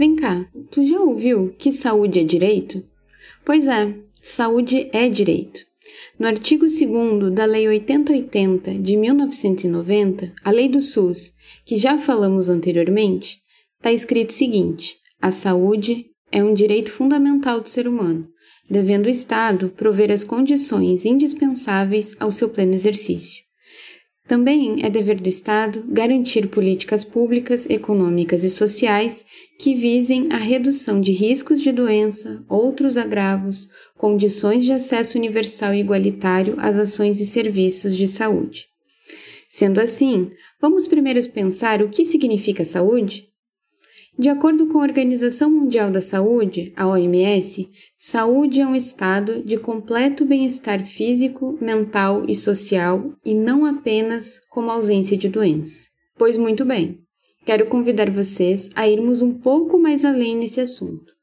Vem cá, tu já ouviu que saúde é direito? Pois é, saúde é direito. No artigo 2 da Lei 8080 de 1990, a Lei do SUS, que já falamos anteriormente, está escrito o seguinte: a saúde é um direito fundamental do ser humano, devendo o Estado prover as condições indispensáveis ao seu pleno exercício. Também é dever do Estado garantir políticas públicas, econômicas e sociais que visem a redução de riscos de doença, outros agravos, condições de acesso universal e igualitário às ações e serviços de saúde. Sendo assim, vamos primeiro pensar o que significa saúde? De acordo com a Organização Mundial da Saúde, a OMS, saúde é um estado de completo bem-estar físico, mental e social e não apenas como ausência de doença. Pois muito bem, quero convidar vocês a irmos um pouco mais além nesse assunto.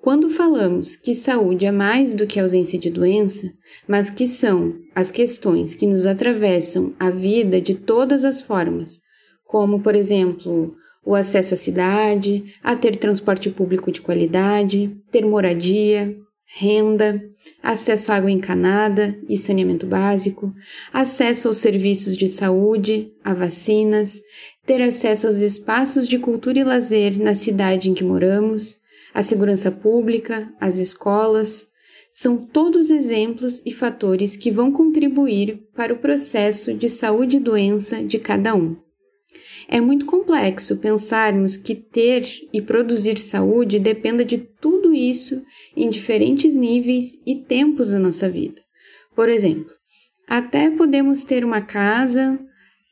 Quando falamos que saúde é mais do que ausência de doença, mas que são as questões que nos atravessam a vida de todas as formas, como, por exemplo, o acesso à cidade, a ter transporte público de qualidade, ter moradia, renda, acesso à água encanada e saneamento básico, acesso aos serviços de saúde, a vacinas, ter acesso aos espaços de cultura e lazer na cidade em que moramos, a segurança pública, as escolas, são todos exemplos e fatores que vão contribuir para o processo de saúde e doença de cada um. É muito complexo pensarmos que ter e produzir saúde dependa de tudo isso em diferentes níveis e tempos da nossa vida. Por exemplo, até podemos ter uma casa,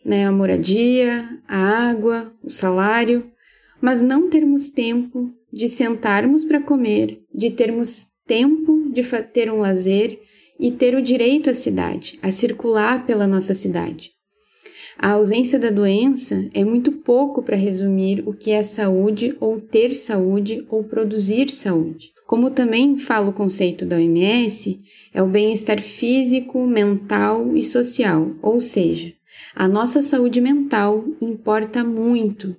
né, a moradia, a água, o salário, mas não termos tempo de sentarmos para comer, de termos tempo de ter um lazer e ter o direito à cidade, a circular pela nossa cidade. A ausência da doença é muito pouco para resumir o que é saúde ou ter saúde ou produzir saúde. Como também fala o conceito da OMS, é o bem-estar físico, mental e social, ou seja, a nossa saúde mental importa muito.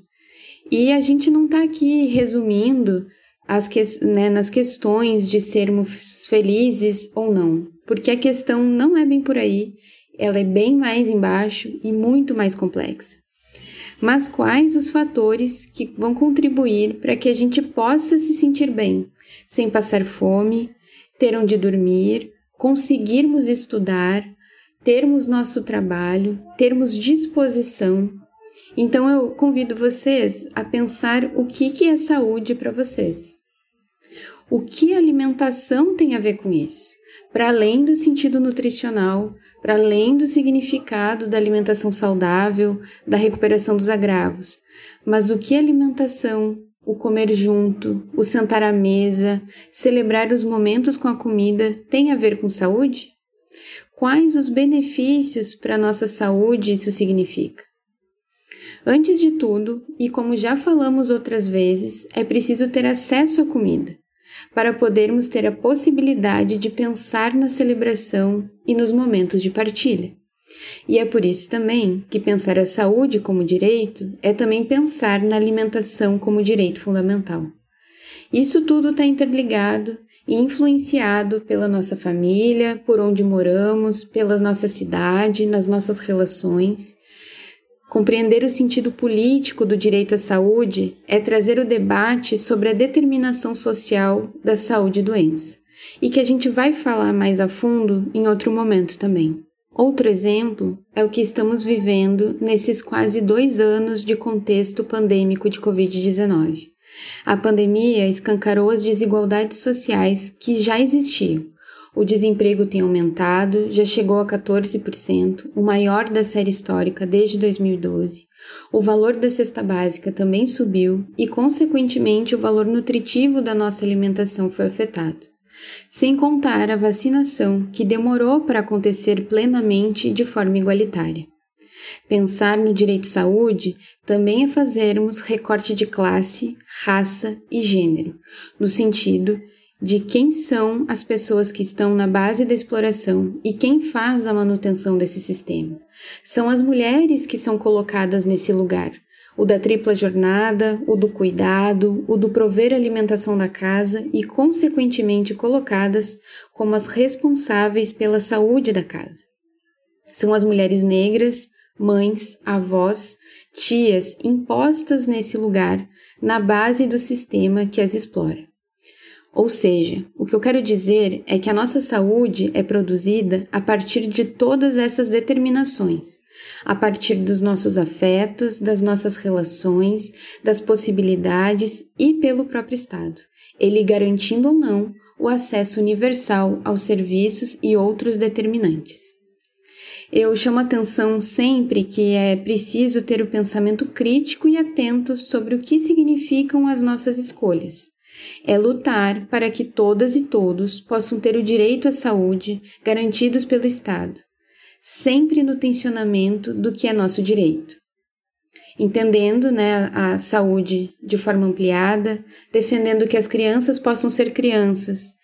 E a gente não está aqui resumindo as que, né, nas questões de sermos felizes ou não, porque a questão não é bem por aí ela é bem mais embaixo e muito mais complexa. Mas quais os fatores que vão contribuir para que a gente possa se sentir bem, sem passar fome, ter onde dormir, conseguirmos estudar, termos nosso trabalho, termos disposição. Então eu convido vocês a pensar o que, que é saúde para vocês. O que a alimentação tem a ver com isso? Para além do sentido nutricional, para além do significado da alimentação saudável, da recuperação dos agravos. Mas o que alimentação, o comer junto, o sentar à mesa, celebrar os momentos com a comida tem a ver com saúde? Quais os benefícios para a nossa saúde isso significa? Antes de tudo, e como já falamos outras vezes, é preciso ter acesso à comida para podermos ter a possibilidade de pensar na celebração e nos momentos de partilha. E é por isso também que pensar a saúde como direito é também pensar na alimentação como direito fundamental. Isso tudo está interligado e influenciado pela nossa família, por onde moramos, pela nossa cidade, nas nossas relações Compreender o sentido político do direito à saúde é trazer o debate sobre a determinação social da saúde e doença, e que a gente vai falar mais a fundo em outro momento também. Outro exemplo é o que estamos vivendo nesses quase dois anos de contexto pandêmico de Covid-19. A pandemia escancarou as desigualdades sociais que já existiam, O desemprego tem aumentado, já chegou a 14%, o maior da série histórica desde 2012. O valor da cesta básica também subiu e, consequentemente, o valor nutritivo da nossa alimentação foi afetado. Sem contar a vacinação, que demorou para acontecer plenamente de forma igualitária. Pensar no direito à saúde também é fazermos recorte de classe, raça e gênero, no sentido de quem são as pessoas que estão na base da exploração e quem faz a manutenção desse sistema. São as mulheres que são colocadas nesse lugar, o da tripla jornada, o do cuidado, o do prover alimentação da casa e, consequentemente, colocadas como as responsáveis pela saúde da casa. São as mulheres negras, mães, avós, tias impostas nesse lugar, na base do sistema que as explora. Ou seja, o que eu quero dizer é que a nossa saúde é produzida a partir de todas essas determinações, a partir dos nossos afetos, das nossas relações, das possibilidades e pelo próprio Estado, ele garantindo ou não o acesso universal aos serviços e outros determinantes. Eu chamo atenção sempre que é preciso ter o pensamento crítico e atento sobre o que significam as nossas escolhas é lutar para que todas e todos possam ter o direito à saúde garantidos pelo Estado, sempre no tensionamento do que é nosso direito. Entendendo né, a saúde de forma ampliada, defendendo que as crianças possam ser crianças,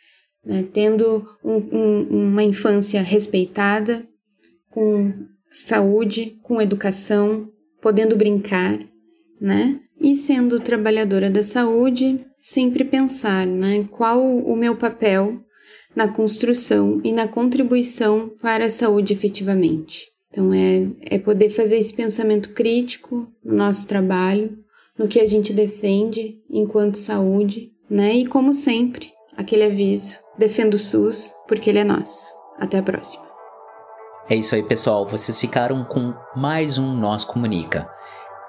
né, tendo um, um, uma infância respeitada, com saúde, com educação, podendo brincar, né? E sendo trabalhadora da saúde, sempre pensar né, qual o meu papel na construção e na contribuição para a saúde efetivamente. Então, é, é poder fazer esse pensamento crítico no nosso trabalho, no que a gente defende enquanto saúde, né? E como sempre, aquele aviso: defenda o SUS porque ele é nosso. Até a próxima. É isso aí, pessoal. Vocês ficaram com mais um Nós Comunica.